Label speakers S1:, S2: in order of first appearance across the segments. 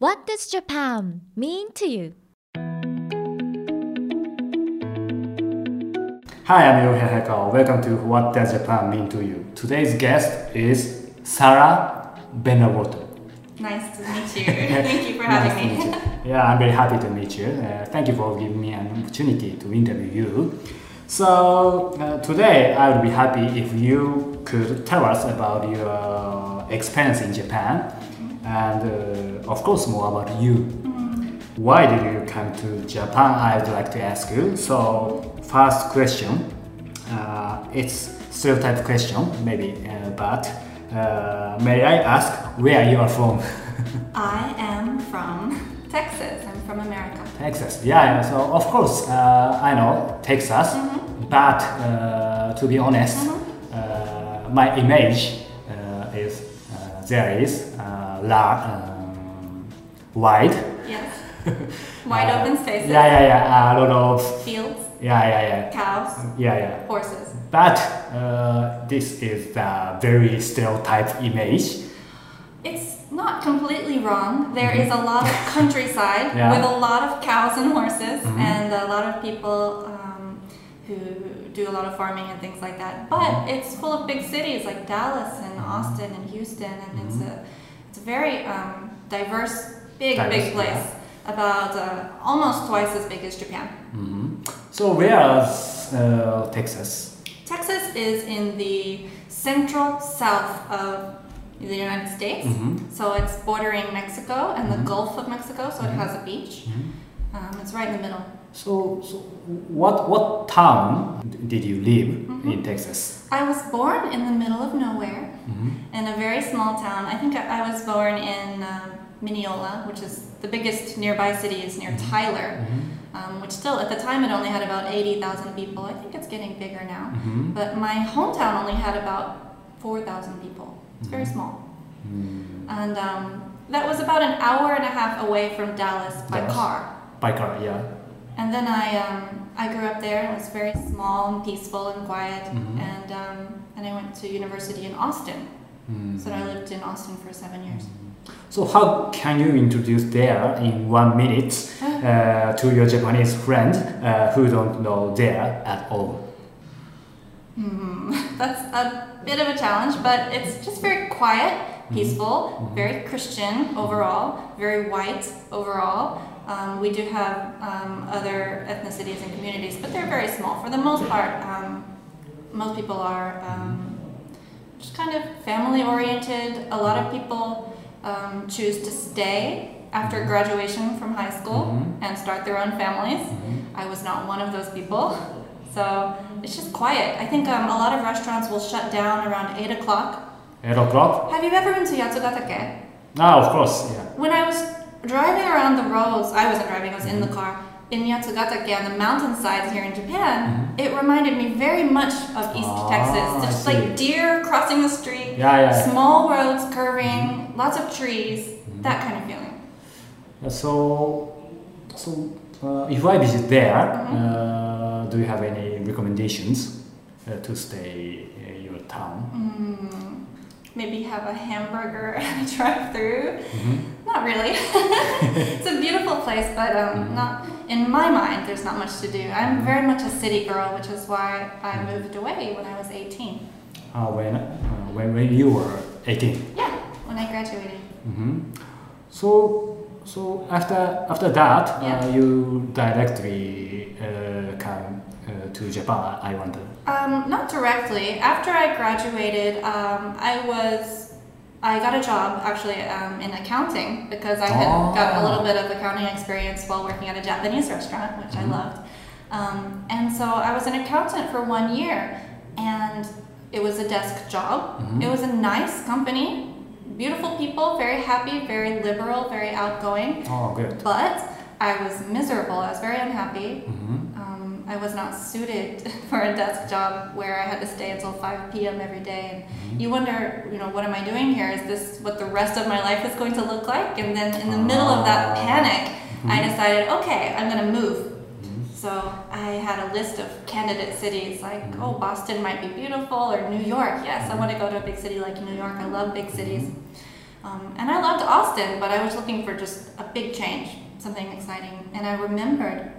S1: What does Japan mean to you?
S2: Hi, I'm Ryohei Hayakawa. Welcome to What Does Japan Mean to You? Today's guest is Sarah Benawoto.
S3: Nice to meet you. Thank you for having
S2: Nice to
S3: me.
S2: Yeah, I'm very happy to meet you. Uh, thank you for giving me an opportunity to interview you. So, uh, today I would be happy if you could tell us about your experience in Japan and, uh, of course, more about you. Why did you come to Japan? I would like to ask you. So, first question, uh, it's stereotype question, maybe, uh, but uh, may I ask where you are from?
S3: I am from Texas. I'm from America.
S2: Texas. Yeah. So of course, uh, I know Texas, but uh, to be honest, uh, my image uh, is uh, there is uh, large, um, wide.
S3: Yes. Wide
S2: uh,
S3: open spaces.
S2: Yeah, yeah, yeah. A lot of
S3: Fields,
S2: yeah, yeah, yeah,
S3: cows,
S2: yeah, yeah.
S3: horses.
S2: But uh, this is a very stereotype image.
S3: It's not completely wrong. There is a lot of countryside
S2: Yeah.
S3: with a lot of cows and horses,
S2: Mhm.
S3: and a lot of people um, who do a lot of farming and things like that. But
S2: Mm-hmm.
S3: it's full of big cities like Dallas and Austin and Houston, and it's it's a very um, diverse, big,
S2: Mm-hmm. Diverse,
S3: big place. About uh, almost twice as big as Japan.
S2: Mhm. So where is uh, Texas?
S3: Texas is in the central south of the United States.
S2: Mhm.
S3: So it's bordering Mexico and the
S2: Mhm.
S3: Gulf of Mexico, so it
S2: Mhm.
S3: has a beach.
S2: Mhm.
S3: Um, it's right in the middle.
S2: So, so what what town did you live
S3: Mhm.
S2: in Texas?
S3: I was born in the middle of nowhere
S2: Mhm.
S3: in a very small town. I think I, I was born in um, Mineola, which is the biggest nearby city is near Tyler,
S2: Mhm.
S3: um, which still at the time it only had about 80,000 people. I think it's getting bigger now.
S2: Mhm.
S3: But my hometown only had about 4,000 people. It's very
S2: Mhm.
S3: small.
S2: Mm.
S3: And um, that was about an hour and a half away from Dallas by
S2: Dallas.
S3: car.
S2: By car, yeah.
S3: And then I, um, I grew up there. It was very small and peaceful and quiet.
S2: Mhm.
S3: And, um, and I went to university in Austin.
S2: Mm.
S3: So I lived in Austin for seven years.
S2: So how can you introduce there in one minute uh, to your Japanese friend uh, who don't know there at all?
S3: Hmm, That's a bit of a challenge, but it's just very quiet, peaceful, very Christian overall, very white overall. Um, we do have um, other ethnicities and communities, but they're very small. For the most part, um, most people are um, just kind of family oriented. A lot of people um, choose to stay after graduation from high school
S2: Mhm.
S3: and start their own families. I was not one of those people. So it's just quiet. I think um, a lot of restaurants will shut down around 8 o'clock.
S2: 8 o'clock?
S3: Have you ever been to Yatsugatake?
S2: Ah, of course, yeah.
S3: When I was driving around the roads, I wasn't driving, I was in the car, in Yatsugatake on the mountainsides here in Japan, it reminded me very much of East
S2: Ah,
S3: Texas.
S2: I
S3: Just like deer crossing the street,
S2: Yeah, yeah, yeah.
S3: small roads curving, lots of trees, that kind of feeling.
S2: Yeah, So, so uh, if I visit there,
S3: Mhm.
S2: uh, do you have any recommendations uh, to stay in your town?
S3: Maybe have a hamburger and a drive through.
S2: Mhm.
S3: Not really. it's a beautiful place, but um, not in my mind. There's not much to do. I'm very much a city girl, which is why I moved away when I was 18.
S2: Uh, when, uh, when, when you were 18?
S3: Yeah, when I graduated.
S2: hmm So, so after after that,
S3: Yeah.
S2: uh, you directly uh, come uh, to Japan. I wonder.
S3: Um, not directly. After I graduated, um, I was I got a job actually um, in accounting because I had
S2: Oh.
S3: got a little bit of accounting experience while working at a Japanese restaurant, which
S2: Mhm.
S3: I loved. Um, and so I was an accountant for one year, and it was a desk job.
S2: Mhm.
S3: It was a nice company, beautiful people, very happy, very liberal, very outgoing.
S2: Oh, good.
S3: But I was miserable. I was very unhappy.
S2: hmm
S3: Um, I was not suited for a desk job where I had to stay until 5 p.m. every day. And you wonder, you know, what am I doing here? Is this what the rest of my life is going to look like? And then in the middle of that
S2: Ah.
S3: panic, I
S2: Mhm.
S3: decided, okay, I'm going to move.
S2: Mhm.
S3: So I had a list of candidate cities like, oh, Boston might be beautiful, or New York. Yes, I want to go to a big city like New York. I love big cities. Um, and I loved Austin, but I was looking for just a big change, something exciting. And I remembered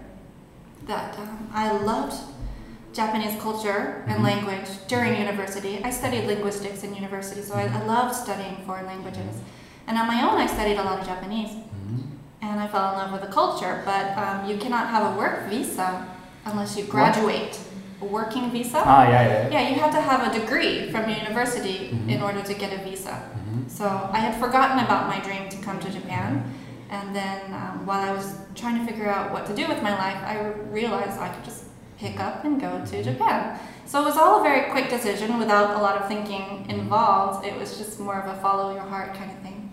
S3: that um, I loved Japanese culture and
S2: Mhm.
S3: language during university. I studied linguistics in university, so I, I loved studying foreign languages. And on my own, I studied a lot of Japanese.
S2: Mhm.
S3: And I fell in love with the culture, but um, you cannot have a work visa unless you graduate. A working visa?
S2: Ah, yeah, yeah.
S3: Yeah, you have to have a degree from university
S2: Mhm.
S3: in order to get a visa.
S2: Mhm.
S3: So I had forgotten about my dream to come to Japan. And then um, while I was trying to figure out what to do with my life, I realized I could just pick up and go to Japan. So it was all a very quick decision without a lot of thinking involved. It was just more of a follow your heart kind of thing.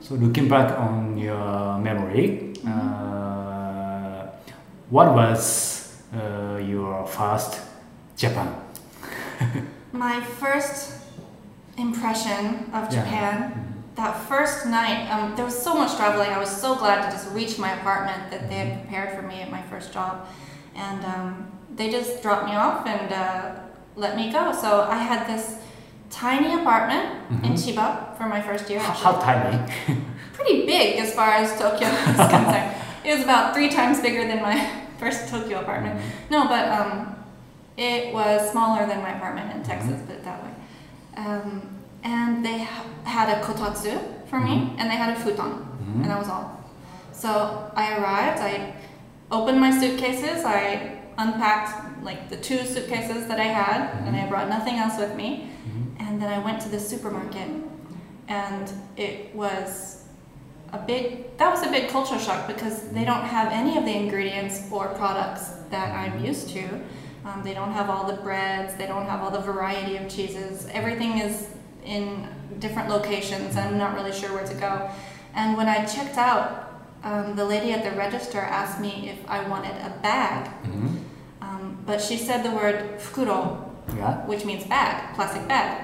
S2: So looking back on your memory, uh, what was uh, your first Japan?
S3: My first impression of
S2: Yeah.
S3: That first night, um, there was so much traveling. I was so glad to just reach my apartment that they had prepared for me at my first job. And um, they just dropped me off and uh, let me go. So I had this tiny apartment in
S2: Mhm.
S3: Chiba for my first year.
S2: How,
S3: actually.
S2: how tiny?
S3: Pretty big as far as Tokyo is concerned. It was about three times bigger than my first Tokyo apartment. No, but um, it was smaller than my apartment in Texas, put it that way. Um, and they ha- had a kotatsu for me, and they had a futon,
S2: Mhm.
S3: and that was all. So I arrived, I opened my suitcases, I unpacked like the two suitcases that I had, and I brought nothing else with me.
S2: Mhm.
S3: And then I went to the supermarket, and it was a big that was a big culture shock because they don't have any of the ingredients or products that I'm used to. Um, they don't have all the breads, they don't have all the variety of cheeses. Everything is in different locations, I'm not really sure where to go. And when I checked out, um, the lady at the register asked me if I wanted a bag,
S2: Mhm.
S3: um, but she said the word fukuro,
S2: Yeah.
S3: which means bag, plastic bag.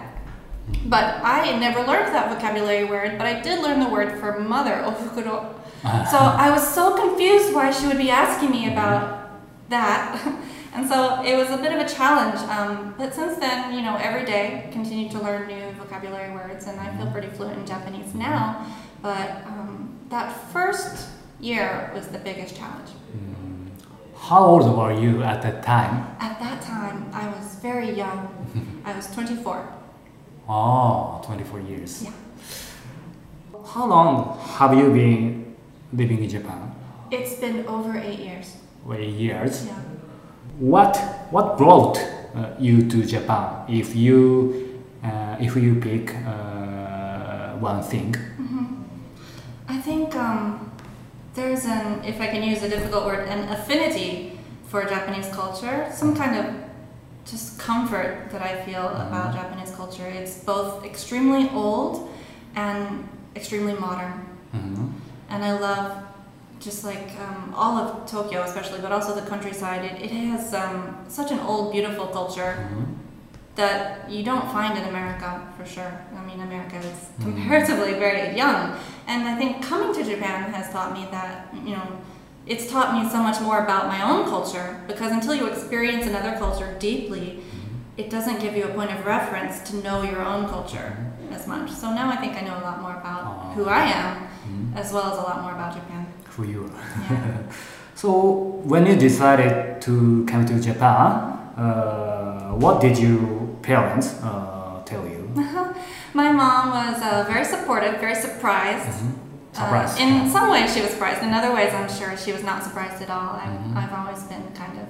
S3: But I never learned that vocabulary word, but I did learn the word for mother, ofukuro. So I was so confused why she would be asking me about that. And so it was a bit of a challenge. Um, but since then, you know, every day continue to learn new vocabulary words, and I feel pretty fluent in Japanese now. But um, that first year was the biggest challenge.
S2: Mm. How old were you at that time?
S3: At that time, I was very young. I was 24.
S2: Oh, 24 years.
S3: Yeah.
S2: How long have you been living in Japan?
S3: It's been over eight years.
S2: Eight years.
S3: Yeah.
S2: What what brought uh, you to Japan? If you uh, if you pick uh, one thing.
S3: I think um, there's an, if I can use a difficult word, an affinity for Japanese culture, some kind of just comfort that I feel about Japanese culture. It's both extremely old and extremely modern.
S2: Mhm.
S3: And I love just like um, all of Tokyo, especially, but also the countryside. It, it has um, such an old, beautiful culture
S2: Mhm.
S3: that you don't find in America for sure. I mean, America is comparatively very young, and I think coming to Japan has taught me that you know it's taught me so much more about my own culture because until you experience another culture deeply, it doesn't give you a point of reference to know your own culture as much. So now I think I know a lot more about who I am,
S2: Mhm.
S3: as well as a lot more about Japan.
S2: Who you are.
S3: Yeah.
S2: So when you decided to come to Japan, uh, what did your parents uh, tell you?
S3: My mom was uh, very supportive, very surprised.
S2: Mhm.
S3: Uh,
S2: Surprised.
S3: in some ways, she was surprised. In other ways, I'm sure she was not surprised at all. I've,
S2: Mhm.
S3: I've always been kind of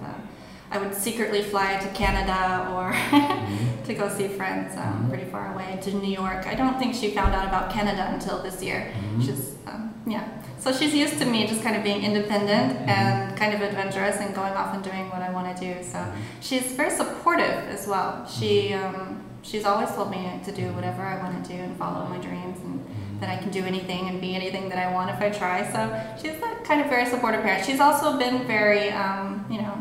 S3: I would secretly fly to Canada or
S2: Mhm.
S3: to go see friends um,
S2: Mhm.
S3: pretty far away to New York. I don't think she found out about Canada until this year.
S2: Mhm.
S3: She's, um, yeah. So she's used to me just kind of being independent and kind of adventurous and going off and doing what I want to do. So she's very supportive as well. She, um, she's always told me to do whatever I want to do and follow my dreams and that I can do anything and be anything that I want if I try. So she's that kind of very supportive parent. She's also been very, um, you know,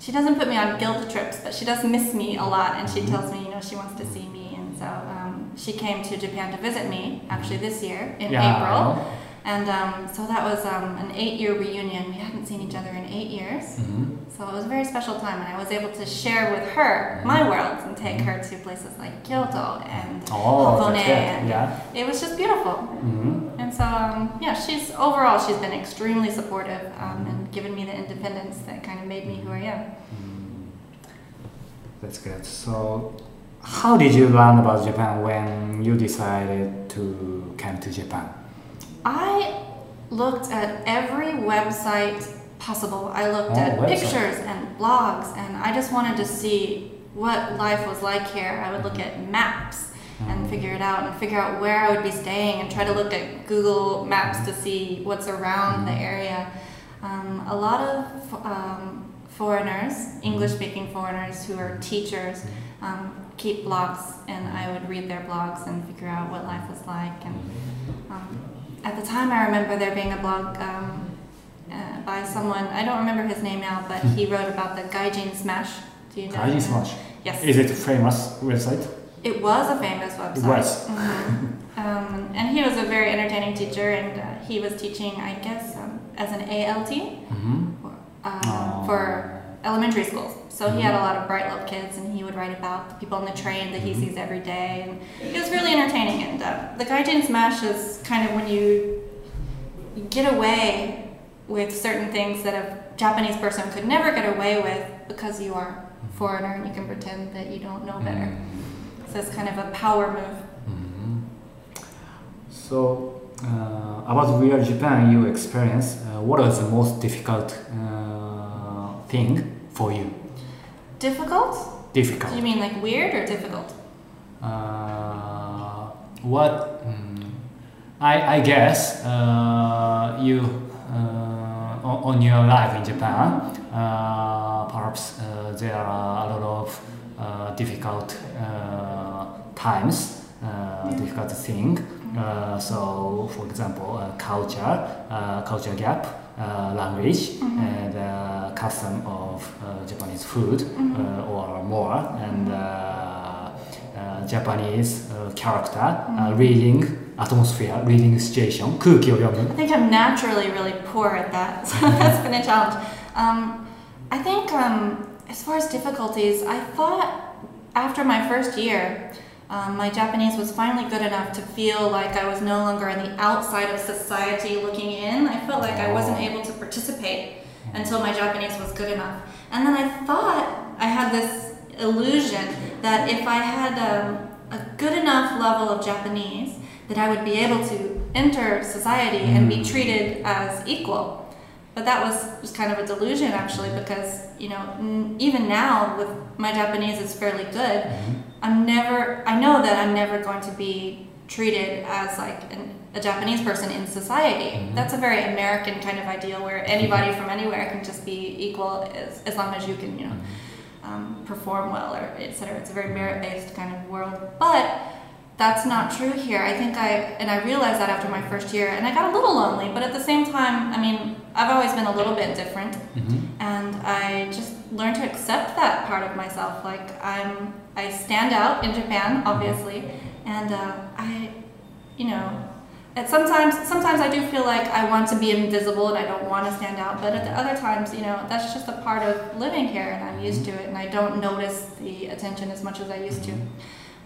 S3: she doesn't put me on guilt trips, but she does miss me a lot, and she tells me, you know, she wants to see me, and so um, she came to Japan to visit me actually this year in
S2: Yeah,
S3: April. And um, so that was um, an eight-year reunion. We hadn't seen each other in eight years.
S2: Mhm.
S3: So it was a very special time, and I was able to share with her my world and take her to places like Kyoto and
S2: Oh,
S3: Hakone. and
S2: Yeah.
S3: It was just beautiful.
S2: Mhm.
S3: And so, um, yeah, she's overall she's been extremely supportive um, and given me the independence that kind of made me who I am.
S2: That's good. So, how did you learn about Japan when you decided to come to Japan?
S3: I looked at every website possible. I looked
S2: Oh,
S3: at
S2: website.
S3: pictures and blogs, and I just wanted to see what life was like here. I would look at maps and figure it out, and figure out where I would be staying, and try to look at Google Maps to see what's around the area. Um, a lot of um, foreigners, English-speaking foreigners who are teachers, um, keep blogs, and I would read their blogs and figure out what life was like. And um, at the time, I remember there being a blog um, uh, by someone, I don't remember his name now, but he wrote about the Gaijin Smash. Do you know?
S2: Gaijin? Smash.
S3: Yes.
S2: Is it a famous website?
S3: It was a famous website.
S2: It was.
S3: Mhm. um, and he was a very entertaining teacher, and uh, he was teaching, I guess, um, as an ALT
S2: Mm-hmm.
S3: uh, for elementary schools. So he had a lot of bright little kids, and he would write about the people on the train that he
S2: Mhm.
S3: sees every day. And it was really entertaining. And uh, the Gaijin Smash is kind of when you you get away with certain things that a Japanese person could never get away with because you are foreigner and you can pretend that you don't know better. So it's kind of a power move.
S2: Mhm. So, uh, about real Japan you experience, uh, what was the most difficult uh, thing for you?
S3: Difficult?
S2: Difficult.
S3: Do you mean like weird or difficult?
S2: Uh, what mm, I, I guess uh, you uh, on, your life in Japan uh, perhaps uh, there are a lot of difficult uh, times uh, difficult thing uh, so for example uh, culture uh, culture gap uh, language and uh, custom of uh, Japanese food uh, or more and uh, uh, Japanese uh, character uh, reading atmosphere reading situation 空気を読む
S3: I think I'm naturally really poor at that, so that's been a challenge. Um, I think um, as far as difficulties, I thought after my first year, um, my Japanese was finally good enough to feel like I was no longer on the outside of society looking in. I felt like I wasn't able to participate until my Japanese was good enough. And then I thought I had this illusion that if I had um, a good enough level of Japanese, that I would be able to enter society and be treated as equal. But that was just kind of a delusion, actually, because you know, n- even now with my Japanese is fairly good. Mm-hmm. I'm never. I know that I'm never going to be treated as like an, a Japanese person in society. Mm-hmm. That's a very American kind of ideal where anybody from anywhere can just be equal as, as long as you can, you know, mm-hmm. um, perform well or etc. It's a very merit-based kind of world, but that's not true here. I think I and I realized that after my first year, and I got a little lonely. But at the same time, I mean, I've always been a little bit different, and I just learned to accept that part of myself. Like I'm, I stand out in Japan, obviously, and uh, I, you know. And sometimes, sometimes I do feel like I want to be invisible and I don't want to stand out. But at the other times, you know, that's just a part of living here, and I'm used to it, and I don't notice the attention as much as I used to.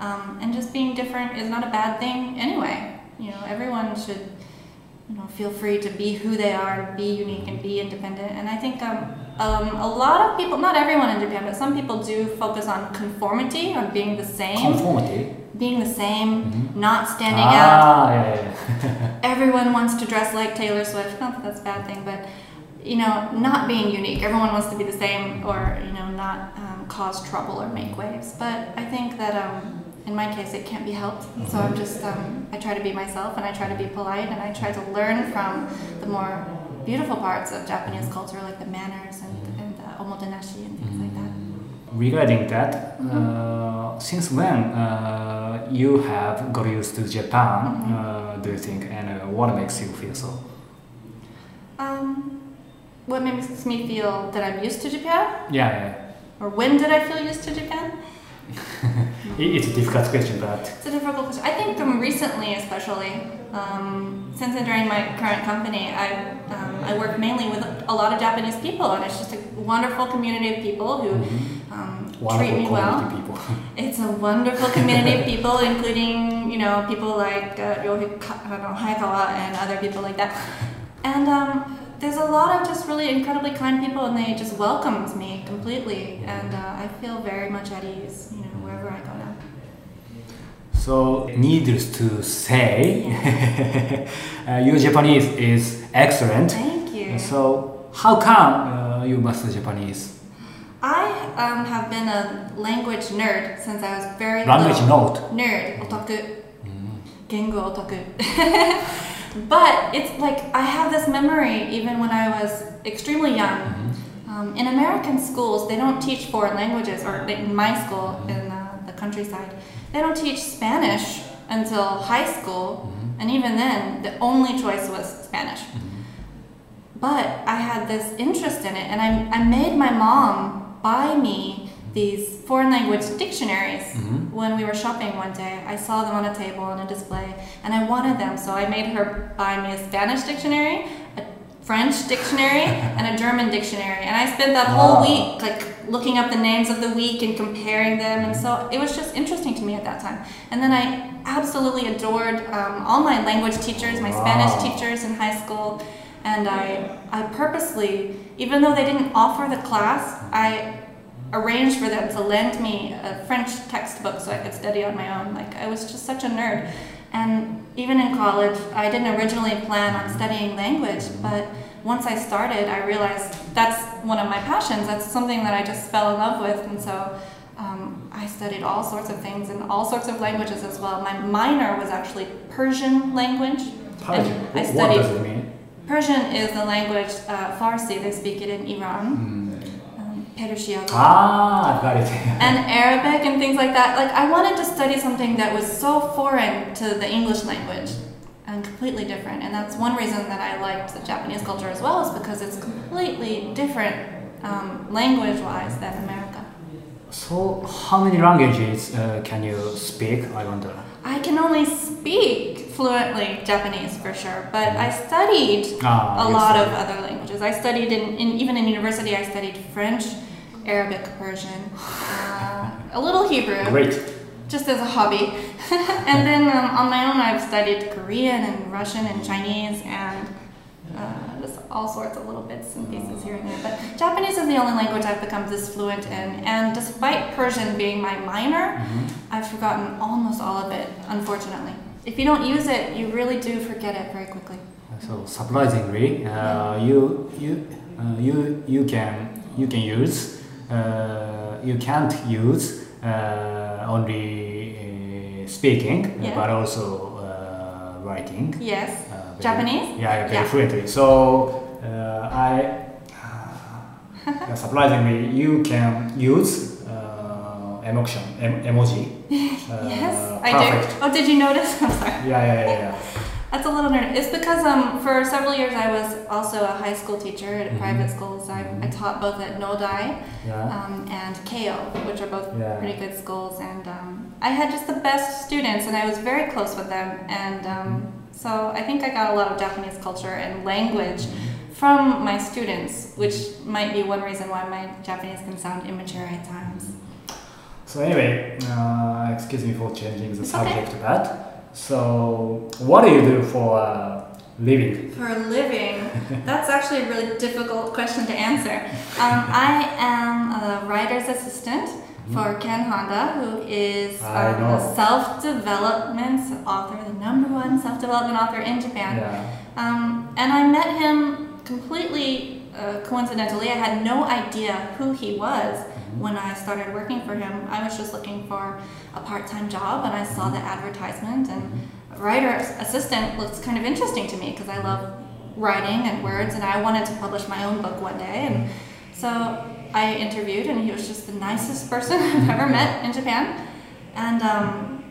S3: Um, and just being different is not a bad thing anyway. You know, everyone should, you know, feel free to be who they are, be unique, and be independent. And I think um, um, a lot of people, not everyone in Japan, but some people do focus on conformity, on being the same,
S2: conformity
S3: being the same, not standing out.
S2: ah yeah, yeah.
S3: Everyone wants to dress like Taylor Swift. Not that that's a bad thing, but you know, not being unique. Everyone wants to be the same, or you know, not um, cause trouble or make waves. But I think that um, in my case, it can't be helped. So I'm just um, I try to be myself, and I try to be polite, and I try to learn from the more beautiful parts of Japanese culture, like the manners and and the omotenashi and things like that.
S2: regarding that uh, since when uh, you have got used to Japan uh, do you think and uh, what makes you feel so
S3: Um, what makes me feel that I'm used to Japan?
S2: yeah yeah
S3: or when did I feel used to Japan?
S2: It- it's a difficult question, but
S3: It's a difficult question. I think um, recently, especially um, since entering my current company, I um, I work mainly with a lot of Japanese people, and it's just a wonderful community of people who um, treat me well.
S2: people.
S3: It's a wonderful community of people, including you know people like uh, Ryohei I don't know, Hayakawa and other people like that. And um, there's a lot of just really incredibly kind people, and they just welcomed me completely, and uh, I feel very much at ease, you know, wherever I go now.
S2: So, needless to say, uh, your Japanese is excellent.
S3: Thank you.
S2: So, how come uh, you master Japanese?
S3: I um, have been a language nerd since I was very
S2: Language
S3: little.
S2: note.
S3: Nerd, otaku, gengo otaku. but it's like I have this memory even when I was extremely young. Um, in American schools, they don't teach foreign languages, or in my school in uh, the countryside, they don't teach Spanish until high school, and even then, the only choice was Spanish. But I had this interest in it, and I, I made my mom buy me these foreign language dictionaries when we were shopping one day. I saw them on a table on a display, and I wanted them, so I made her buy me a Spanish dictionary, a French dictionary, and a German dictionary. And I spent that whole
S2: Wow.
S3: week like looking up the names of the week and comparing them, and so it was just interesting to me at that time. And then I absolutely adored um, all my language teachers, my Spanish teachers in high school, and I I purposely, even though they didn't offer the class, I arranged for them to lend me a French textbook so I could study on my own. Like I was just such a nerd. And even in college, I didn't originally plan on studying language, but once I started, I realized that's one of my passions. That's something that I just fell in love with, and so um, I studied all sorts of things and all sorts of languages as well. My minor was actually Persian language.
S2: Persian.
S3: And I
S2: What does it mean?
S3: Persian is the language uh, Farsi. They speak it in Iran. Um, Persian.
S2: Ah, got it.
S3: and Arabic and things like that. Like I wanted to study something that was so foreign to the English language and completely different. And that's one reason that I liked the Japanese culture as well, is because it's completely different um, language-wise than America.
S2: so, how many languages uh, can you speak? I wonder.
S3: I can only speak fluently Japanese for sure, but I studied
S2: Ah,
S3: a lot of other languages. I studied in, in even in university. I studied French, Arabic, Persian, uh, a little Hebrew.
S2: Great.
S3: just as a hobby. and then um, on my own, I've studied Korean and Russian and Chinese and uh, just all sorts of little bits and pieces here and there. But Japanese is the only language I've become this fluent in. And despite Persian being my minor, I've forgotten almost all of it, unfortunately. If you don't use it, you really do forget it very quickly.
S2: So surprisingly, uh, you you uh, you you can you can use you can't use uh, only uh, speaking,
S3: Yeah.
S2: but also uh, writing.
S3: Yes.
S2: Uh, very-
S3: Japanese?
S2: Yeah, very
S3: Yeah.
S2: fluently. So uh, I uh, surprisingly you can use uh, emotion em- emoji. Uh,
S3: yes, I
S2: perfect.
S3: do. Oh, did you notice? I'm sorry.
S2: Yeah, yeah, yeah, yeah.
S3: That's a little nerd. It's because um, for several years I was also a high school teacher at
S2: Mhm.
S3: private schools. I, I taught both at Nodai
S2: Yeah.
S3: um, and Keio, which are both
S2: Yeah.
S3: pretty good schools. And um, I had just the best students, and I was very close with them. And um, so I think I got a lot of Japanese culture and language from my students, which might be one reason why my Japanese can sound immature at times.
S2: So anyway, uh, excuse me for changing the
S3: It's okay.
S2: subject, but so what do you do for uh, living?
S3: For a living, that's actually a really difficult question to answer. Um, I am a writer's assistant for Ken Honda, who is um, a self-development author, the number one self-development author in Japan.
S2: Yeah.
S3: Um, and I met him completely uh, coincidentally. I had no idea who he was when I started working for him. I was just looking for a part-time job, and I saw the advertisement. And writer assistant looks kind of interesting to me because I love writing and words, and I wanted to publish my own book one day. And so I interviewed, and he was just the nicest person I've ever met in Japan. And um,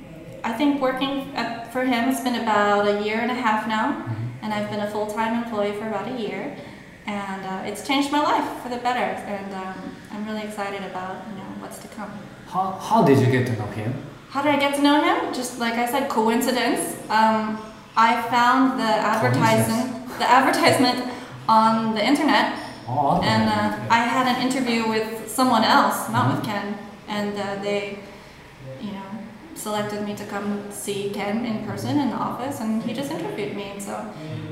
S3: I think working at, for him has been about a year and a half now, and I've been a full time employee for about a year, and uh, it's changed my life for the better. And um, I'm really excited about you know what's to come.
S2: how, how did you get to know him?
S3: How did I get to know him? Just like I said, coincidence. Um, I found the advertisement, the advertisement on the internet,
S2: Oh,
S3: and uh, I had an interview with someone else, not
S2: Mhm.
S3: with Ken, and uh, they, selected me to come see Ken in person in the office, and he just interviewed me. And so,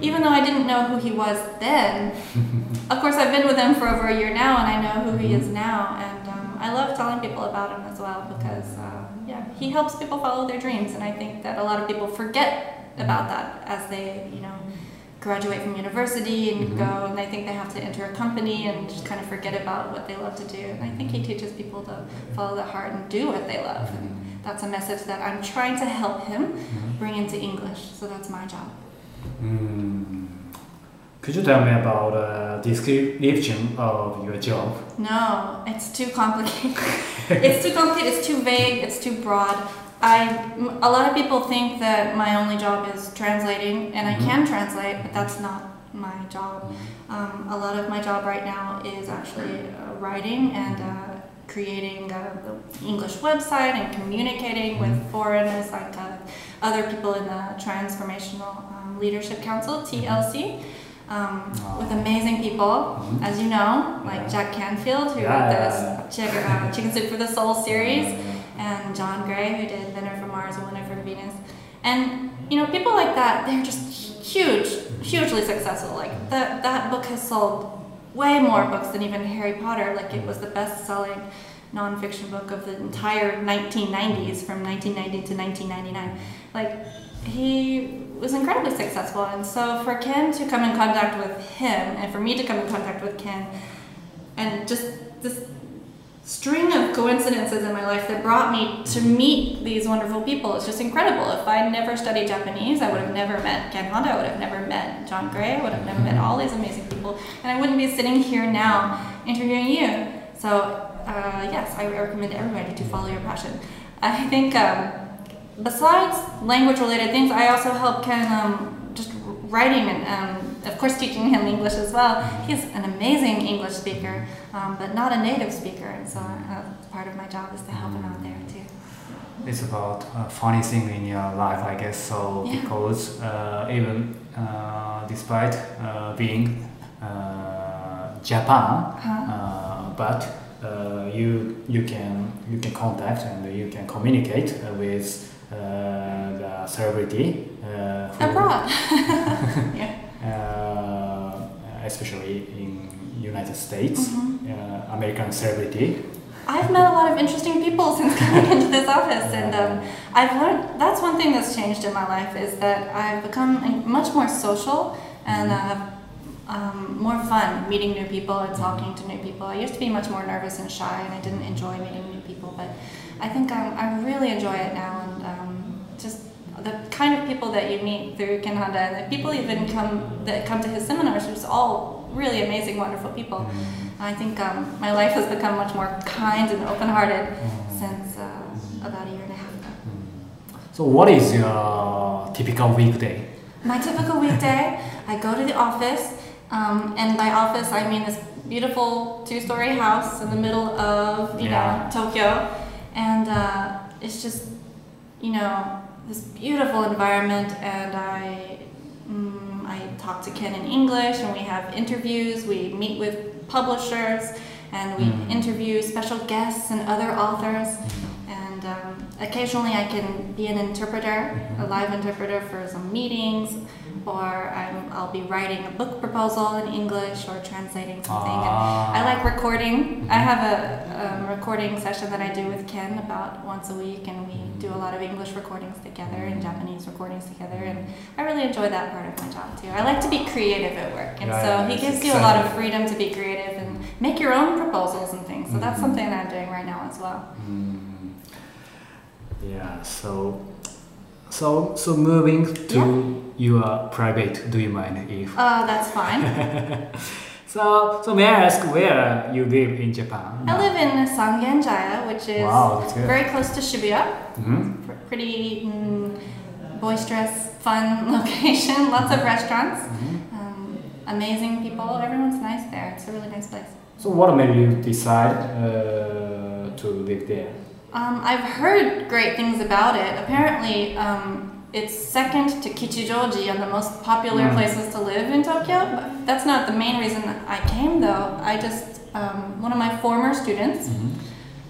S3: even though I didn't know who he was then, of course I've been with him for over a year now, and I know who he is now, and um, I love telling people about him as well because, uh, yeah, he helps people follow their dreams, and I think that a lot of people forget about that as they, you know, graduate from university and
S2: Mhm.
S3: go, and they think they have to enter a company and just kind of forget about what they love to do. And I think he teaches people to follow their heart and do what they love, and that's a message that I'm trying to help him
S2: Mhm.
S3: bring into English. So that's my job.
S2: Mm. Could you tell me about uh, description of your job?
S3: No, it's too complicated. it's too complicated. It's too vague. It's too broad. I a lot of people think that my only job is translating, and I
S2: Mhm.
S3: can translate, but that's not my job. Um, a lot of my job right now is actually uh, writing and uh, creating the English website and communicating with foreigners, like uh, other people in the Transformational um, Leadership Council (TLC). Um, with amazing people,
S2: Mhm.
S3: as you know, like
S2: Yeah.
S3: Jack Canfield, who
S2: Yeah,
S3: wrote
S2: yeah, yeah.
S3: Chicken, uh, Chicken Soup for the Soul series, and John Gray, who did Winner from Mars and Winner from Venus. And you know, people like that, they're just huge, hugely successful. Like that that book has sold way more um, books than even Harry Potter. Like it was the best-selling nonfiction book of the entire 1990s, from 1990 to 1999. Like he was incredibly successful, and so for Ken to come in contact with him, and for me to come in contact with Ken, and just this string of coincidences in my life that brought me to meet these wonderful people is just incredible. If I never studied Japanese, I would have never met Ken Honda, I would have never met John Gray, I would have never met all these amazing people, and I wouldn't be sitting here now interviewing you. So, uh, yes, I recommend everybody to follow your passion. I think, um, besides language related things, I also help Ken um, just writing and, um, of course, teaching him English as well. He's an amazing English speaker, um, but not a native speaker, and so uh, part of my job is to help him out there too.
S2: It's about a funny thing in your life, I guess. So
S3: Yeah.
S2: because uh, even uh, despite uh, being uh, Japan,
S3: Huh?
S2: uh, but uh, you you can you can contact and you can communicate uh, with uh, the celebrity uh,
S3: Abroad. yeah.
S2: Uh, especially in United States,
S3: Mhm.
S2: uh, American celebrity.
S3: I've met a lot of interesting people since coming into this office, and um, I've learned that's one thing that's changed in my life is that I've become much more social and uh, um, more fun meeting new people and talking to new people. I used to be much more nervous and shy, and I didn't enjoy meeting new people, but I think um, I really enjoy it now, and um, just the kind of people that you meet through Ken and the people even come that come to his seminars, are just all really amazing, wonderful people. I think um, my life has become much more kind and open-hearted since uh, about a year and a half ago.
S2: So, what is your typical weekday?
S3: My typical weekday, I go to the office, um, and by office I mean this beautiful two-story house in the middle of you
S2: Yeah.
S3: know Tokyo, and uh, it's just you know this beautiful environment, and I mm, I talk to Ken in English, and we have interviews. We meet with publishers, and we
S2: Mm.
S3: interview special guests and other authors. And um, occasionally, I can be an interpreter, a live interpreter for some meetings, or I'm, I'll be writing a book proposal in English or translating something.
S2: Ah.
S3: I like recording. I have a um, recording session that I do with Ken about once a week, and we do a lot of English recordings together and Japanese recordings together. And I really enjoy that part of my job too. I like to be creative at work, and
S2: Yeah,
S3: so
S2: yeah,
S3: he gives you a lot of freedom to be creative and make your own proposals and things. So that's
S2: Mhm.
S3: something that I'm doing right now as well.
S2: Mm. Yeah. So, so so moving to your private. Do you mind if?
S3: Uh, that's fine.
S2: So so may I ask where you live in Japan?
S3: I live in Sangenjaya, which is
S2: Wow,
S3: very close to Shibuya.
S2: Mhm.
S3: Pr- Pretty mm, boisterous, fun location. Lots of restaurants.
S2: Mhm.
S3: Um, amazing people. Everyone's nice there. It's a really nice place.
S2: So what made you decide uh, to live there?
S3: Um, I've heard great things about it. Apparently, um, it's second to Kichijoji on the most popular
S2: Mm.
S3: places to live in Tokyo. But that's not the main reason I came, though. I just um, one of my former students.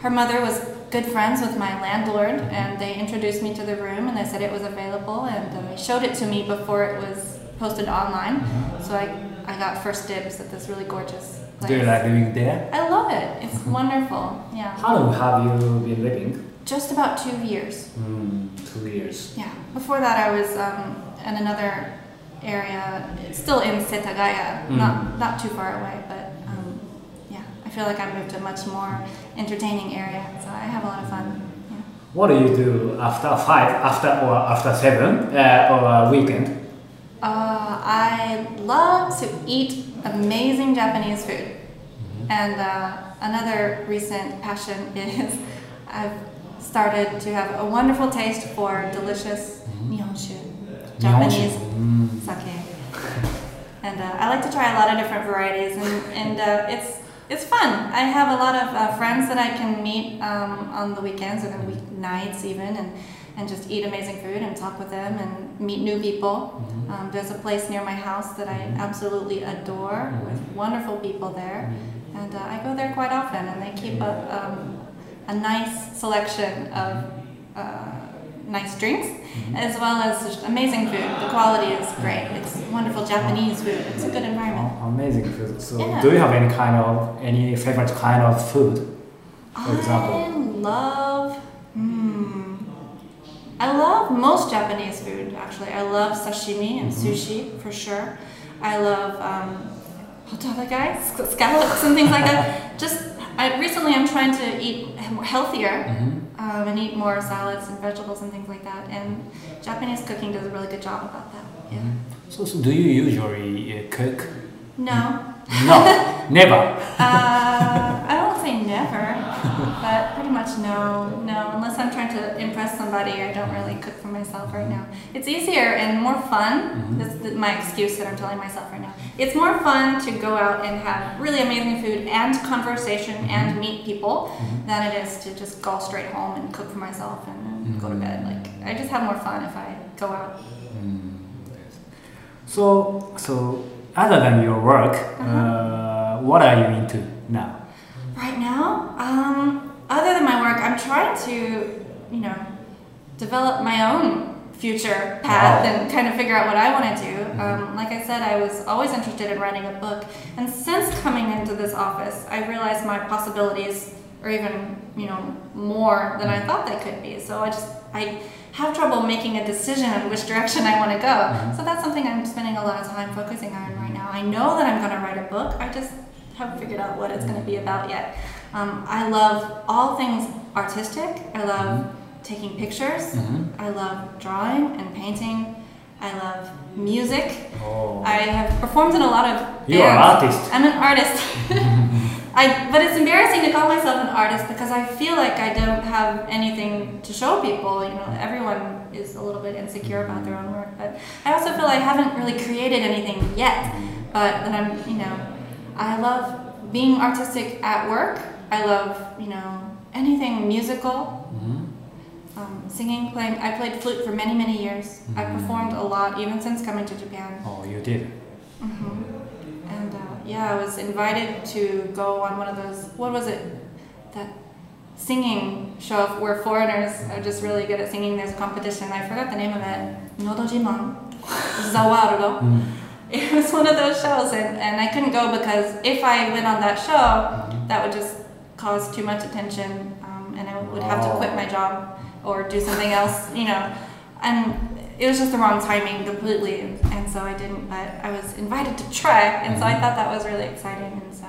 S3: Her mother was good friends with my landlord, and they introduced me to the room, and they said it was available, and uh, they showed it to me before it was posted online. So I, I got first dibs at this really gorgeous place.
S2: Do you like living there?
S3: I love it. It's wonderful. Yeah.
S2: How long have you been living?
S3: Just about two years.
S2: Mm, two years.
S3: Yeah. Before that, I was um, in another area, still in Setagaya,
S2: Mm.
S3: not not too far away, but um, yeah, I feel like I moved to a much more entertaining area, so I have a lot of fun. Yeah.
S2: What do you do after five, after or after seven, uh, or a weekend?
S3: Uh, I love to eat amazing Japanese food. And uh, another recent passion is I've started to have a wonderful taste for delicious Nihonshu, Japanese
S2: Mm.
S3: sake. And uh, I like to try a lot of different varieties, and, and uh, it's it's fun. I have a lot of uh, friends that I can meet um, on the weekends or the weeknights even, and, and just eat amazing food and talk with them and meet new people. Um, there's a place near my house that I absolutely adore with wonderful people there, and uh, I go there quite often, and they keep a, um, a nice selection of uh, nice drinks as well as just amazing food. The quality is great. It's wonderful Japanese food. It's a good environment.
S2: Oh, amazing food. So,
S3: Yeah.
S2: do you have any kind of any favorite kind of food? For example.
S3: I love. Hmm. I love most Japanese food actually. I love sashimi and sushi for sure. I love um, sc- scallops and things like that. Just I, recently, I'm trying to eat healthier um, and eat more salads and vegetables and things like that. And Japanese cooking does a really good job about that. Yeah.
S2: So, so do you usually uh, cook?
S3: No,
S2: No, never.
S3: Uh, I won't say never, but pretty much no, no. Unless I'm trying to impress somebody, I don't really cook for myself right now. It's easier and more fun. Mm-hmm. That's the, my excuse that I'm telling myself right now. It's more fun to go out and have really amazing food and conversation mm-hmm. and meet people mm-hmm. than it is to just go straight home and cook for myself and go to bed. Like I just have more fun if I go out.
S2: So, so other than your work, uh-huh. uh, what are you into now?
S3: Right now, um, other than my work, I'm trying to, you know, develop my own future path
S2: Wow.
S3: and kind of figure out what I want to do. Um, like I said, I was always interested in writing a book, and since coming into this office, I realized my possibilities are even, you know, more than I thought they could be. So I just I have trouble making a decision on which direction I want to go. So that's something I'm spending a lot of time focusing on right now. I know that I'm going to write a book. I just haven't figured out what it's going to be about yet. Um, I love all things artistic. I love mm-hmm. taking pictures. Mm-hmm. I love drawing and painting. I love music.
S2: Oh.
S3: I have performed in a lot of
S2: You are an artist.
S3: I'm an artist. I, but it's embarrassing to call myself an artist because I feel like I don't have anything to show people. You know, everyone is a little bit insecure about their own work, but I also feel I haven't really created anything yet. Mm-hmm. But that I'm, you know, I love being artistic at work. I love, you know, anything musical. Um, singing, playing. I played flute for many, many years. I performed a lot, even since coming to Japan.
S2: Oh, you did.
S3: hmm And uh, yeah, I was invited to go on one of those. What was it? That singing show where foreigners are just really good at singing. There's a competition. I forgot the name of it. Nodojiman. Zawarudo. It was one of those shows, and, and I couldn't go because if I went on that show, that would just cause too much attention, um, and I would have to quit my job or do something else, you know. And it was just the wrong timing completely, and, and so I didn't. But I was invited to try, and so I thought that was really exciting, and so.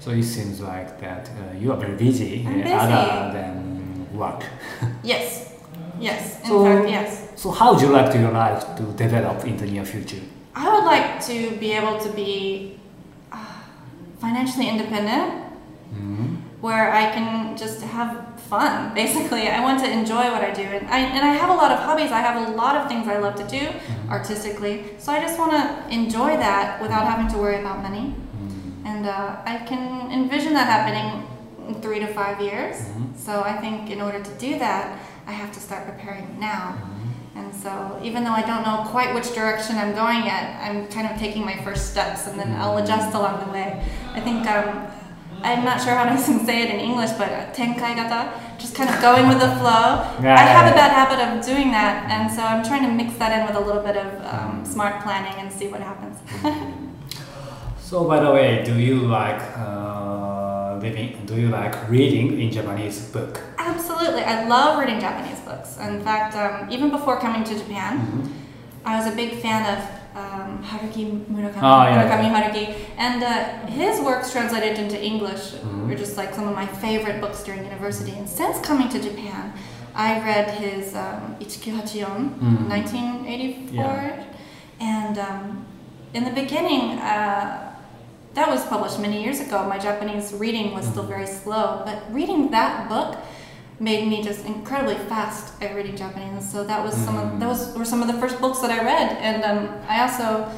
S2: So it seems like that uh, you are very busy, uh,
S3: busy.
S2: other than work.
S3: Yes, yes. In
S2: So-
S3: fact, yes.
S2: So how would you like to your life to develop in the near future?
S3: I would like to be able to be uh, financially independent,
S2: Mhm.
S3: where I can just have fun. Basically, I want to enjoy what I do, and I and I have a lot of hobbies. I have a lot of things I love to do artistically. So I just want to enjoy that without having to worry about money.
S2: Mm.
S3: And uh, I can envision that happening in three to five years.
S2: Mhm.
S3: So I think in order to do that, I have to start preparing now. And so even though I don't know quite which direction I'm going yet, I'm kind of taking my first steps and then I'll adjust along the way. I think um, I'm not sure how to say it in English, but tenkai gata, just kind of going with the flow.
S2: Yeah,
S3: I have
S2: yeah,
S3: a bad habit of doing that, and so I'm trying to mix that in with a little bit of um,
S2: Mm.
S3: smart planning and see what happens.
S2: So, by the way, do you like uh, living? Do you like reading in Japanese book?
S3: Absolutely, I love reading Japanese books. In fact, um, even before coming to Japan,
S2: Mhm.
S3: I was a big fan of um, Haruki Murakami,
S2: Oh, yeah.
S3: Murakami Haruki, and uh, his works translated into English
S2: Mhm.
S3: were just like some of my favorite books during university. And since coming to Japan, I read his um, 1984,
S2: Mhm.
S3: 1984, and um, in the beginning. Uh, that was published many years ago. My Japanese reading was still very slow, but reading that book made me just incredibly fast at reading Japanese. So that was some of that was were some of the first books that I read, and um, I also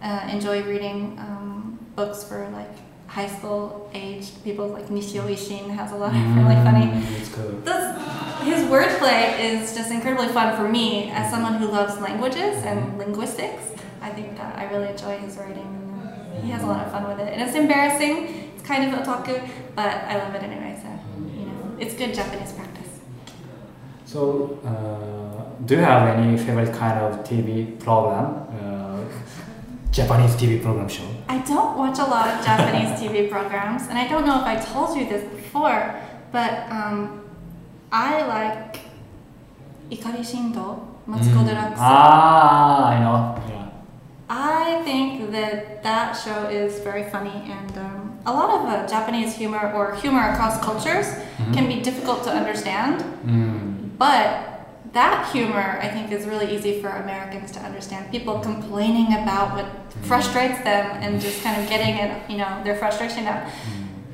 S3: uh, enjoy reading um, books for like high school aged people. Like Nishio Ishin has a lot of really funny.
S2: Mm, good.
S3: That's, his wordplay is just incredibly fun for me as someone who loves languages and linguistics. I think uh, I really enjoy his writing. He has a lot of fun with it, and it's embarrassing. It's kind of otaku, but I love it anyway. So you know, it's good Japanese practice.
S2: So, uh, do you have any favorite kind of TV program? Uh, Japanese TV program show?
S3: I don't watch a lot of Japanese TV programs, and I don't know if I told you this before, but um, I like Ikari Shinto, Matsuko
S2: Mm.
S3: Deluxe.
S2: Ah, I know.
S3: I think that that show is very funny, and um, a lot of uh, Japanese humor or humor across cultures can be difficult to understand.
S2: Mm.
S3: But that humor, I think, is really easy for Americans to understand. People complaining about what frustrates them and just kind of getting it, you know, their frustration out.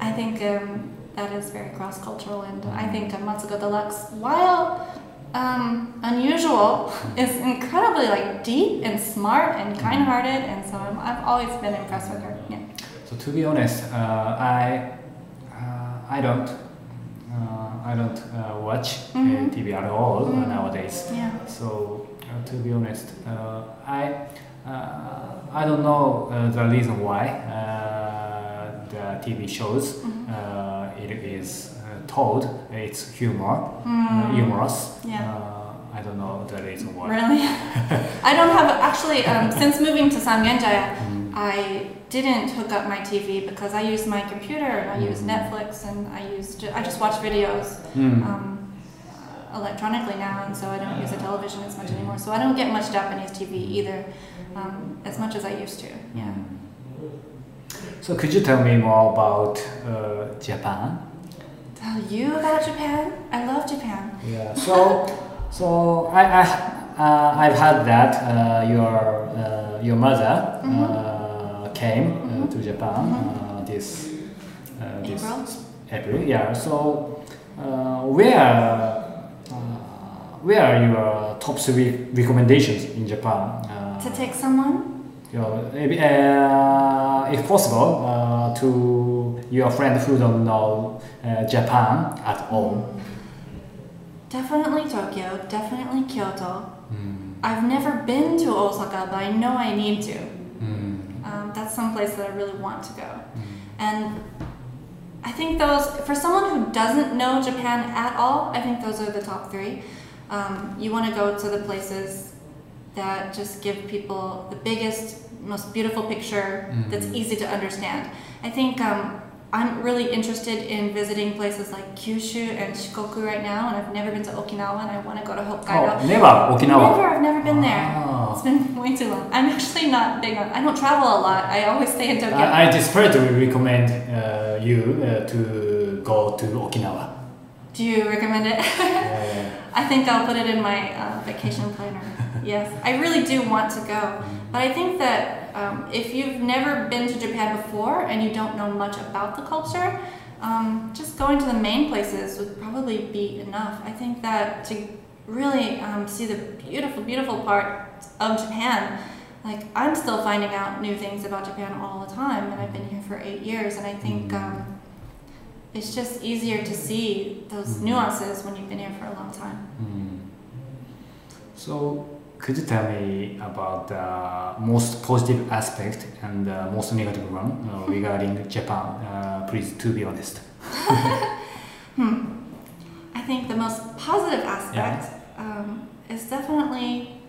S3: I think um, that is very cross-cultural, and I think uh, Matsuko Deluxe, while um, unusual, is incredibly like deep and smart and kind-hearted, and so I'm, I've always been impressed with her. Yeah.
S2: So to be honest, uh, I uh, I don't uh, I don't uh, watch uh, TV at all
S3: Mhm.
S2: nowadays.
S3: Yeah.
S2: So uh, to be honest, uh, I uh, I don't know uh, the reason why uh, the TV shows
S3: Mhm.
S2: uh, it is told it's humor
S3: Mm.
S2: humorous.
S3: Yeah.
S2: Uh, I don't know the reason why.
S3: Really? I don't have actually. Um, since moving to Sangenjaya,
S2: Mm.
S3: I didn't hook up my TV because I use my computer and I use
S2: Mhm.
S3: Netflix and I use I just watch videos
S2: Mm.
S3: um, electronically now, and so I don't use a television as much anymore. So I don't get much Japanese TV either, um, as much as I used to. Yeah.
S2: So could you tell me more about uh, Japan?
S3: Tell you about Japan? I love Japan.
S2: Yeah. So, so I, I uh, I've heard that uh, your uh, your mother uh, came uh, to Japan uh, this uh, this
S3: April?
S2: April. Yeah. So uh, where uh, where are your top three recommendations in Japan? Uh,
S3: To take someone?
S2: You know, maybe, uh, if possible, uh, to your friend who don't know uh, Japan at all.
S3: Definitely Tokyo, definitely Kyoto.
S2: Mm.
S3: I've never been to Osaka, but I know I need to.
S2: Mm.
S3: Um, that's some place that I really want to go.
S2: Mm.
S3: And I think those, for someone who doesn't know Japan at all, I think those are the top three. Um, you want to go to the places that just give people the biggest, most beautiful picture that's
S2: Mhm.
S3: easy to understand. I think um, I'm really interested in visiting places like Kyushu and Shikoku right now, and I've never been to Okinawa, and I want to go to Hokkaido.
S2: Oh, never Okinawa.
S3: Never, I've never been there.
S2: Ah.
S3: It's been way too long. I'm actually not big on. I don't travel a lot. I always stay in Tokyo.
S2: I, I desperately recommend uh, you uh, to go to Okinawa.
S3: Do you recommend it?
S2: Yeah.
S3: I think I'll put it in my uh, vacation planner. Yes, I really do want to go. But I think that um, if you've never been to Japan before and you don't know much about the culture, um, just going to the main places would probably be enough. I think that to really um, see the beautiful, beautiful part of Japan, like I'm still finding out new things about Japan all the time, and I've been here for eight years, and I think. Um, it's just easier to see those
S2: Mhm.
S3: nuances when you've been here for a long time.
S2: Mm. So, could you tell me about the most positive aspect and the most negative one uh, regarding Japan? Uh, please, to be honest.
S3: Hmm. I think the most positive aspect um, is definitely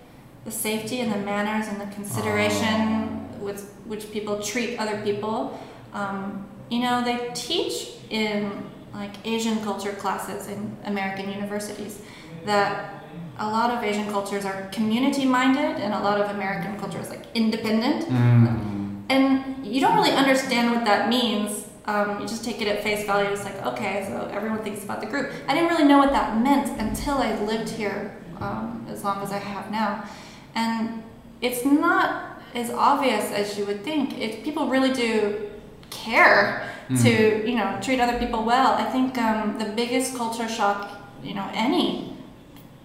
S3: the safety and the manners and the consideration with which people treat other people. Um, you know, they teach in like Asian culture classes in American universities that a lot of Asian cultures are community minded and a lot of American cultures like independent.
S2: Mm.
S3: And you don't really understand what that means. Um, you just take it at face value. It's like, okay, so everyone thinks about the group. I didn't really know what that meant until I lived here um, as long as I have now. And it's not as obvious as you would think. It, people really do care to, you know, treat other people well. I think um, the biggest culture shock, you know, any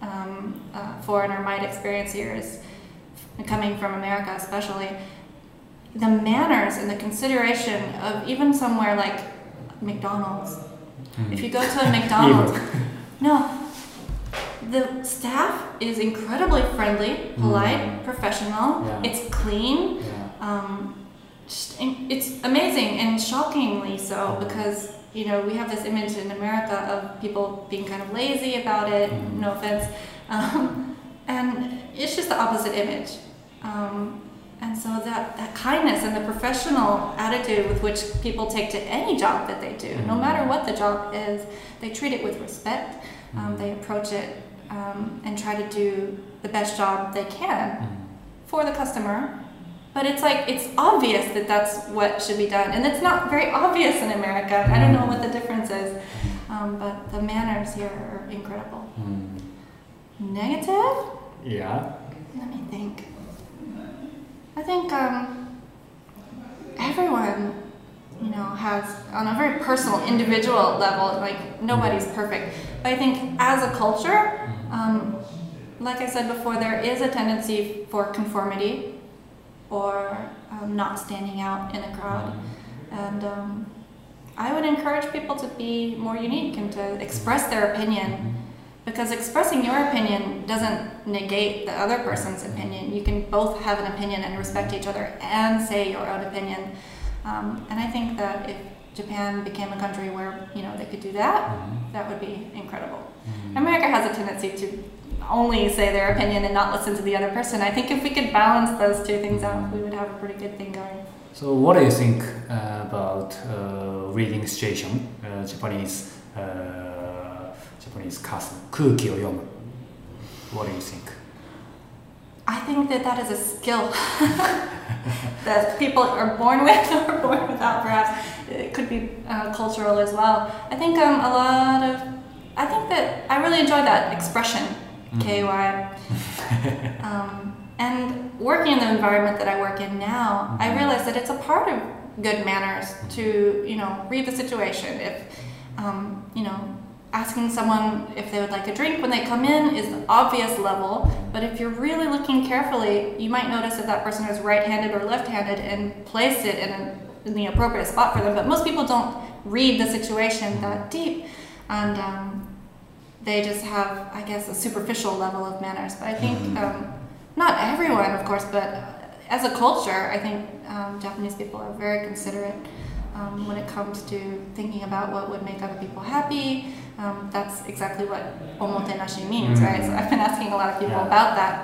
S3: um, uh, foreigner might experience here is coming from America, especially the manners and the consideration of even somewhere like McDonald's.
S2: Mm.
S3: If you go to a McDonald's, no, the staff is incredibly friendly, polite,
S2: Mm.
S3: professional.
S2: Yeah.
S3: It's clean.
S2: Yeah.
S3: Um, it's amazing and shockingly so because you know we have this image in America of people being kind of lazy about it.
S2: Mhm.
S3: No offense, um, and it's just the opposite image. Um, and so that, that kindness and the professional attitude with which people take to any job that they do, no
S2: Mhm.
S3: matter what the job is, they treat it with respect. Um,
S2: Mhm.
S3: they approach it um, and try to do the best job they can for the customer. But it's like it's obvious that that's what should be done, and it's not very obvious in America. I don't know what the difference is, um, but the manners here are incredible.
S2: Mm.
S3: Negative?
S2: Yeah.
S3: Let me think. I think um, everyone, you know, has on a very personal, individual level. Like nobody's perfect, but I think as a culture, um, like I said before, there is a tendency for conformity or um, not standing out in a crowd, and um, I would encourage people to be more unique and to express their opinion because expressing your opinion doesn't negate the other person's opinion. You can both have an opinion and respect each other and say your own opinion. Um, and I think that if Japan became a country where you know they could do that,
S2: Mhm.
S3: that would be incredible. America has a tendency to only say their opinion and not listen to the other person. I think if we could balance those two things out, we would have a pretty good thing going.
S2: So, what do you think uh, about uh, reading situation, uh, Japanese uh, Japanese custom, 空気を読む What do you think?
S3: I think that that is a skill that people are born with or born without, perhaps. It could be uh, cultural as well. I think um, a lot of, I think that I really enjoy that expression,
S2: Mm.
S3: KY. um, and working in the environment that I work in now, I
S2: Mhm.
S3: realize that it's a part of good manners to, you know, read the situation. If, um, you know, asking someone if they would like a drink when they come in is the obvious level, but if you're really looking carefully, you might notice if that person is right-handed or left-handed and place it in, a, in the appropriate spot for them. But most people don't read the situation that deep, and um, they just have, I guess, a superficial level of manners. But I think
S2: Mhm.
S3: um, not everyone, of course, but as a culture, I think um, Japanese people are very considerate um, when it comes to thinking about what would make other people happy. Um, that's exactly what omotenashi means, right? So I've been asking a lot of people
S2: Yeah.
S3: about that,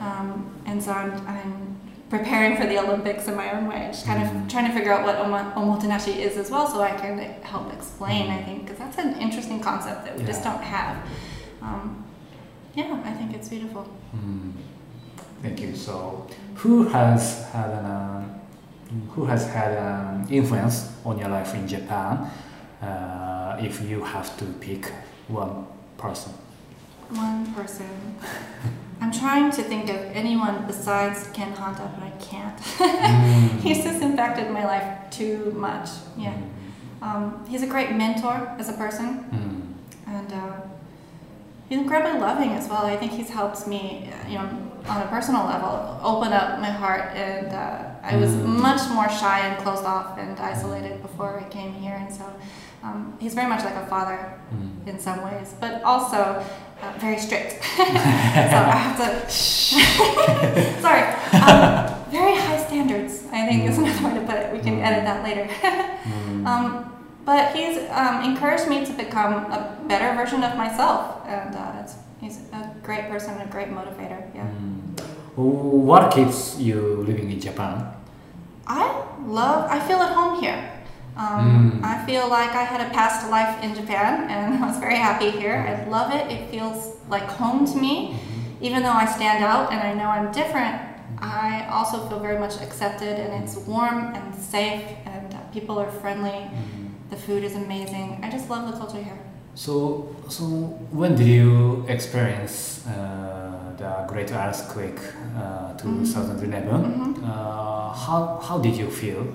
S3: um, and so I'm, I'm preparing for the Olympics in my own way, just kind of trying to figure out what omo- omotenashi is as well, so I can help explain. I think because that's an interesting concept that we just don't have. Um, yeah, I think it's beautiful.
S2: Mm. Thank you. So, who has had an uh, who has had an influence on your life in Japan? Uh, if you have to pick one person.
S3: One person. I'm trying to think of anyone besides Ken Hanta, but I can't.
S2: Mm.
S3: He's just impacted my life too much. Yeah. Um, he's a great mentor as a person,
S2: Mm.
S3: and uh, he's incredibly loving as well. I think he's helped me, you know, on a personal level, open up my heart. And uh, I was
S2: Mm.
S3: much more shy and closed off and isolated before I came here, and so Um, he's very much like a father
S2: Mm.
S3: in some ways, but also uh, very strict. so I have to. Sorry. Um, very high standards. I think is another way to put it. We can edit that later.
S2: Mm.
S3: um, but he's um, encouraged me to become a better version of myself, and uh, he's a great person, and a great motivator. Yeah.
S2: Mm. What keeps you living in Japan?
S3: I love, I feel at home here. Um,
S2: Mm.
S3: I feel like I had a past life in Japan and I was very happy here. I love it. It feels like home to me. Even though I stand out and I know I'm different, I also feel very much accepted and it's warm and safe and people are friendly. The food is amazing. I just love the culture here.
S2: So, so when did you experience uh, the great earthquake, uh, 2011?
S3: Mhm.
S2: Uh, how, how did you feel?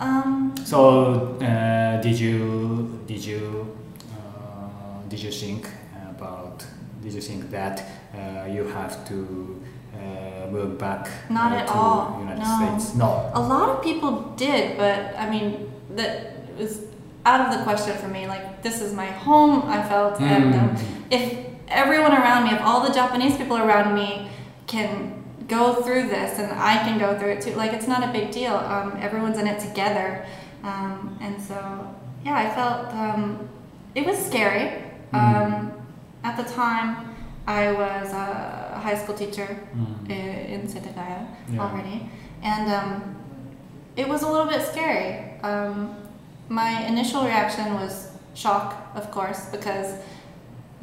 S3: Um,
S2: So, uh, did you did you uh, did you think about did you think that uh, you have to uh, move back
S3: Not
S2: uh,
S3: at
S2: to
S3: all,
S2: United
S3: no.
S2: States? No.
S3: A lot of people did, but I mean, that was out of the question for me. Like, this is my home, I felt, and um, if everyone around me, if all the Japanese people around me can go through this and I can go through it too, like, it's not a big deal. Um, everyone's in it together. Um, and so, yeah, I felt um, it was scary. Um, at the time, I was a high school teacher
S2: Mm.
S3: in Setagaya
S2: Yeah.
S3: already, and um, it was a little bit scary. Um, my initial reaction was shock, of course, because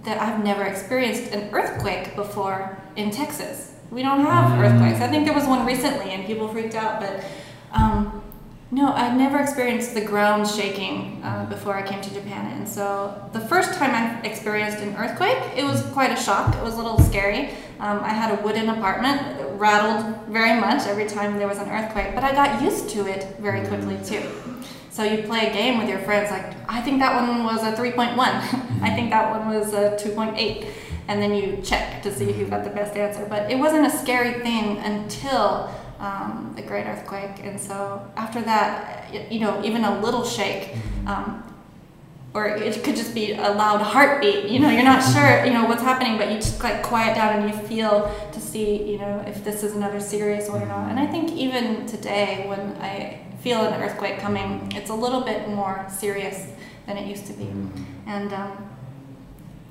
S3: that I've never experienced an earthquake before in Texas. We don't have earthquakes. I think there was one recently, and people freaked out, but. Um, no, I'd never experienced the ground shaking uh, before I came to Japan, and so the first time I experienced an earthquake, it was quite a shock. It was a little scary. Um, I had a wooden apartment that rattled very much every time there was an earthquake, but I got used to it very quickly too. So you play a game with your friends, like I think that one was a 3.1, I think that one was a 2.8, and then you check to see who got the best answer. But it wasn't a scary thing until um, the great earthquake, and so after that, you know, even a little shake. Um, or it could just be a loud heartbeat. You know, you're not sure, you know, what's happening, but you just like quiet down and you feel to see, you know, if this is another serious one or not. And I think even today, when I feel an earthquake coming, it's a little bit more serious than it used to be. And um,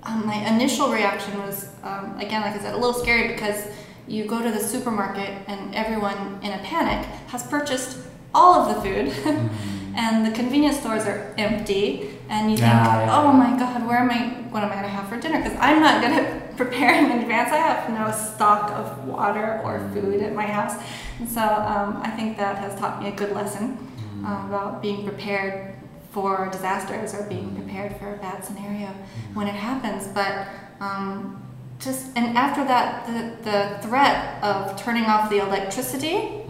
S3: um, my initial reaction was, um, again, like I said, a little scary because you go to the supermarket and everyone in a panic has purchased all of the food. and the convenience stores are empty. And you think
S2: Yeah, yeah,
S3: oh my god where am i what am i going to have for dinner? Because i'm not going to prepare in advance. I have no stock of water or food at my house. And so um, i think that has taught me a good lesson um, about being prepared for disasters or being prepared for a bad scenario when it happens but um, just and after that the, the threat of turning off the electricity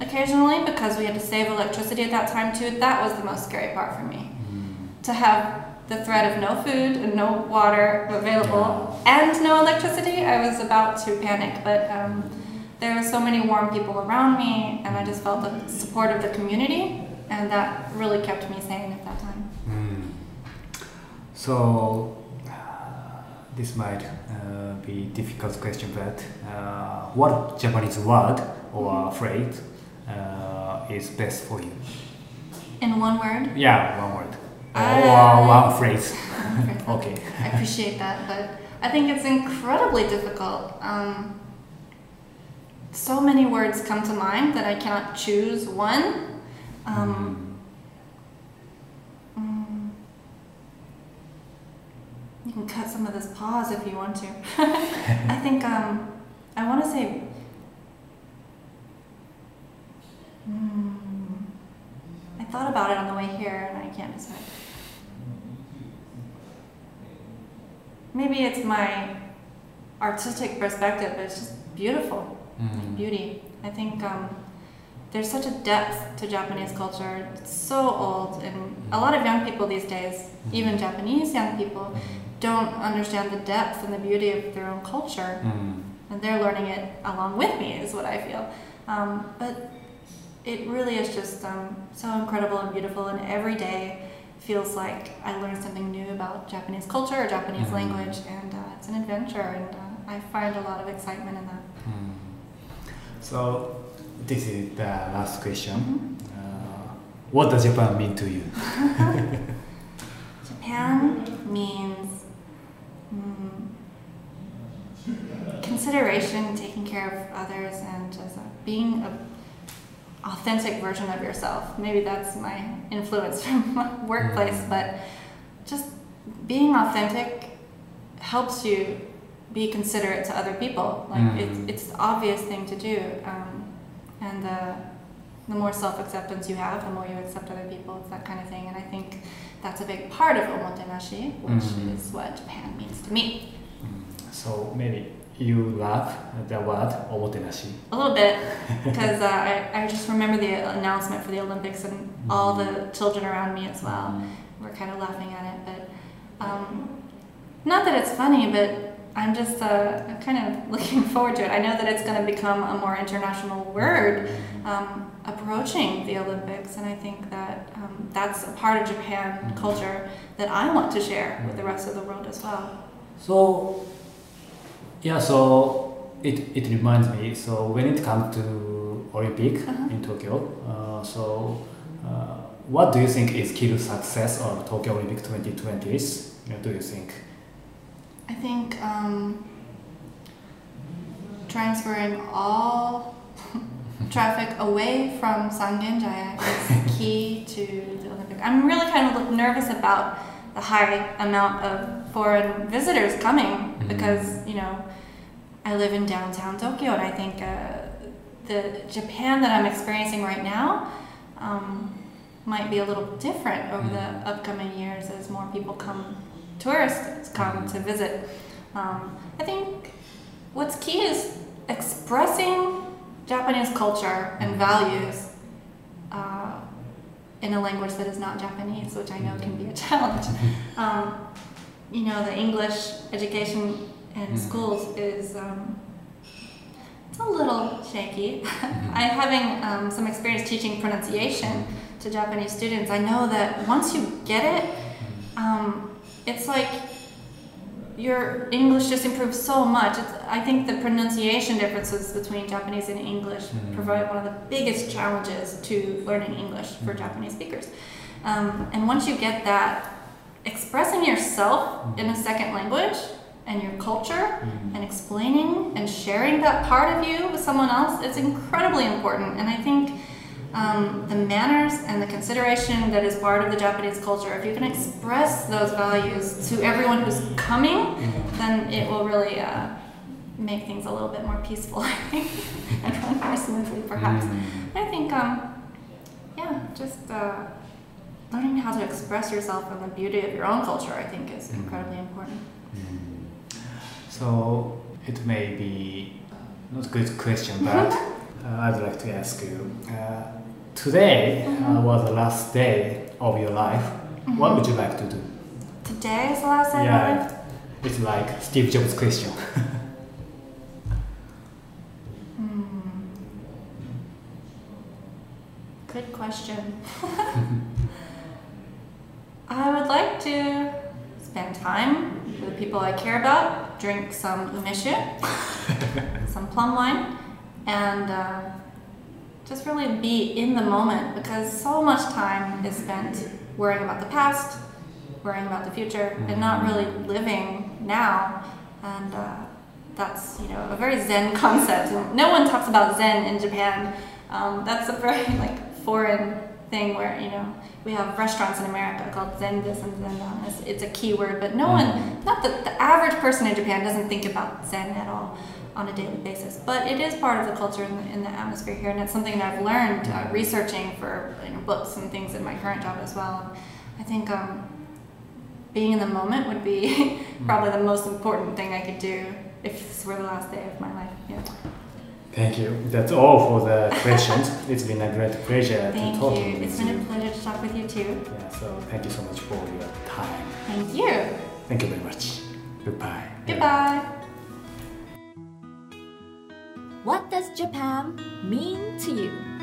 S3: occasionally because we had to save electricity at that time too. That was the most scary part for me. To have the threat of no food and no water available and no electricity, I was about to panic. But um, there were so many warm people around me, and I just felt the support of the community, and that really kept me sane at that time.
S2: Mm. So uh, this might uh, be difficult question, but uh, what Japanese word or phrase uh, is best for you?
S3: In one word,
S2: Yeah, one word or
S3: Uh,
S2: one phrase. okay.
S3: I appreciate that, but I think it's incredibly difficult. Um, so many words come to mind that I cannot choose one. Um, mm, you can cut some of this pause if you want to. I think um, I want to say. Mm, I thought about it on the way here and I can't decide. maybe it's my artistic perspective, but it's just beautiful.
S2: Mm.
S3: Beauty. I think um, there's such a depth to Japanese culture. It's so old, and a lot of young people these days, even Japanese young people, don't understand the depth and the beauty of their own culture,
S2: Mm.
S3: and they're learning it along with me, is what I feel. Um, but it really is just um, so incredible and beautiful, and every day feels like I learned something new about Japanese culture or Japanese
S2: Mhm.
S3: language, and uh, it's an adventure, and uh, I find a lot of excitement in that.
S2: Hmm. So this is the last question.
S3: Mm-hmm.
S2: Uh, what does Japan mean to you?
S3: Japan means mm, consideration, taking care of others, and just uh, being a authentic version of yourself. Maybe that's my influence from my workplace,
S2: Mhm.
S3: but just being authentic helps you be considerate to other people. Like
S2: Mhm.
S3: it's it's the obvious thing to do, um, and uh, the more self acceptance you have, the more you accept other people. It's that kind of thing, and I think that's a big part of omotenashi, which
S2: Mhm.
S3: is what Japan means to me.
S2: So maybe you love the word omotenashi.
S3: A little bit, because uh, I, I just remember the announcement for the Olympics and all the children around me as well. We're kind of laughing at it, but um, not that it's funny, but I'm just uh, kind of looking forward to it. I know that it's going to become a more international word um, approaching the Olympics, and I think that um, that's a part of Japan culture that I want to share with the rest of the world as well.
S2: So, yeah, so it, it reminds me. So when it comes to Olympic
S3: Uh-huh.
S2: in Tokyo, uh, so uh, what do you think is key to success of Tokyo Olympic 2020s? What do you think?
S3: I think um, transferring all traffic away from Sangenjaya is key to the Olympic. I'm really kind of nervous about the high amount of foreign visitors coming because you know I live in downtown Tokyo and I think uh, the Japan that I'm experiencing right now um, might be a little different over the upcoming years as more people come, tourists come to visit. Um, I think what's key is expressing Japanese culture and values uh, in a language that is not Japanese, which I know can be a challenge. Um, you know, the English education in
S2: Mhm.
S3: schools is um, it's a little shaky. I'm having um, some experience teaching pronunciation to Japanese students. I know that once you get it, um, it's like your English just improves so much. It's, I think the pronunciation differences between Japanese and English
S2: Mhm.
S3: provide one of the biggest challenges to learning English for Japanese speakers. Um, and once you get that, expressing yourself in a second language and your culture and explaining and sharing that part of you with someone else is incredibly important. And I think um, the manners and the consideration that is part of the Japanese culture, if you can express those values to everyone who's coming, then it will really uh, make things a little bit more peaceful, I think, and run more smoothly, perhaps. I think, um, yeah, just uh, learning how to express yourself and the beauty of your own culture, I think, is incredibly important.
S2: So it may be not a good question, but uh, I'd like to ask you. Uh, today uh, was the last day of your life. What would you like to do?
S3: Today is the last day of my life.
S2: it's like Steve Jobs question.
S3: Hmm. Good question. I would like to spend time with the people I care about, drink some umeshu, some plum wine, and uh, just really be in the moment because so much time is spent worrying about the past, worrying about the future, and not really living now. And uh, that's you know a very Zen concept. No one talks about Zen in Japan. Um, that's a very like foreign thing where you know we have restaurants in America called Zen this and Zen that. It's, a key word, but no one, not the, the average person in Japan doesn't think about Zen at all on a daily basis. But it is part of the culture in the, in the atmosphere here, and it's something that I've learned uh, researching for you know, books and things in my current job as well. I think um, being in the moment would be probably the most important thing I could do if this were the last day of my life. Yeah.
S2: Thank you. That's all for the questions. it's been a great pleasure
S3: Thank
S2: to talk
S3: you.
S2: with
S3: It's
S2: you.
S3: been a pleasure to talk with you too.
S2: Yeah, so thank you so much for your time.
S3: Thank you.
S2: Thank you very much. Goodbye.
S3: Goodbye.
S1: What does Japan mean to you?